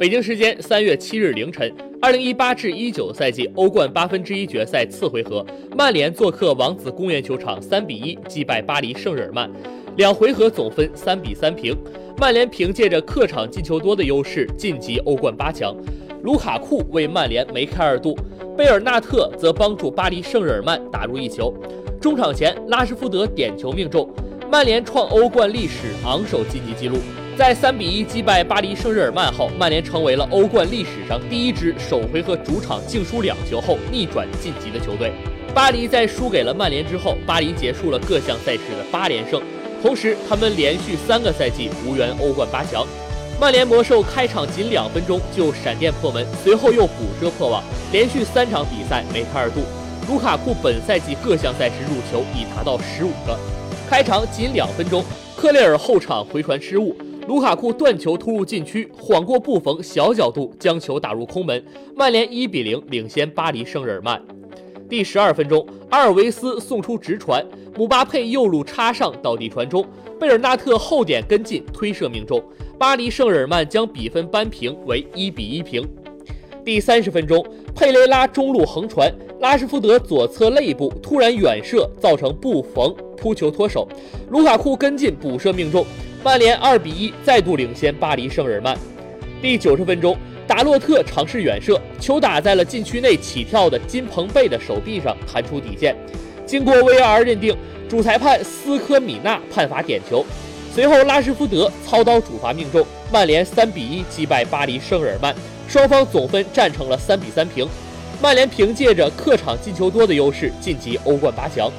北京时间三月七日凌晨，二零一八至一九赛季欧冠八分之一决赛次回合，曼联做客王子公园球场三比一击败巴黎圣日耳曼，两回合总分三比三平。曼联凭借着客场进球多的优势晋级欧冠八强。卢卡库为曼联梅开二度，贝尔纳特则帮助巴黎圣日耳曼打入一球。中场前，拉什福德点球命中，曼联创欧冠历史昂首晋级纪录。在三比一击败巴黎圣日耳曼后，曼联成为了欧冠历史上第一支首回合主场净输两球后逆转晋级的球队。巴黎在输给了曼联之后，巴黎结束了各项赛事的八连胜，同时他们连续三个赛季无缘欧冠八强。曼联魔兽开场仅两分钟就闪电破门，随后又补射破网，连续三场比赛梅开二度。卢卡库本赛季各项赛事入球已达到十五个。开场仅两分钟，克雷尔后场回传失误。卢卡库断球突入禁区，晃过布冯，小角度将球打入空门。曼联一比零领先巴黎圣日耳曼。第十二分钟，阿尔维斯送出直传，姆巴佩右路插上倒地传中，贝尔纳特后点跟进推射命中，巴黎圣日耳曼将比分扳平为一比一平。第三十分钟，佩雷拉中路横传，拉什福德左侧肋部突然远射，造成布冯扑球脱手，卢卡库跟进补射命中。曼联二比一再度领先巴黎圣日耳曼。第九十分钟，达洛特尝试远射，球打在了禁区内起跳的金彭贝的手臂上，弹出底线。经过 VAR 认定，主裁判斯科米纳判罚点球。随后拉什福德操刀主罚命中，曼联三比一击败巴黎圣日耳曼，双方总分战成了三比三平。曼联凭借着客场进球多的优势晋级欧冠八强。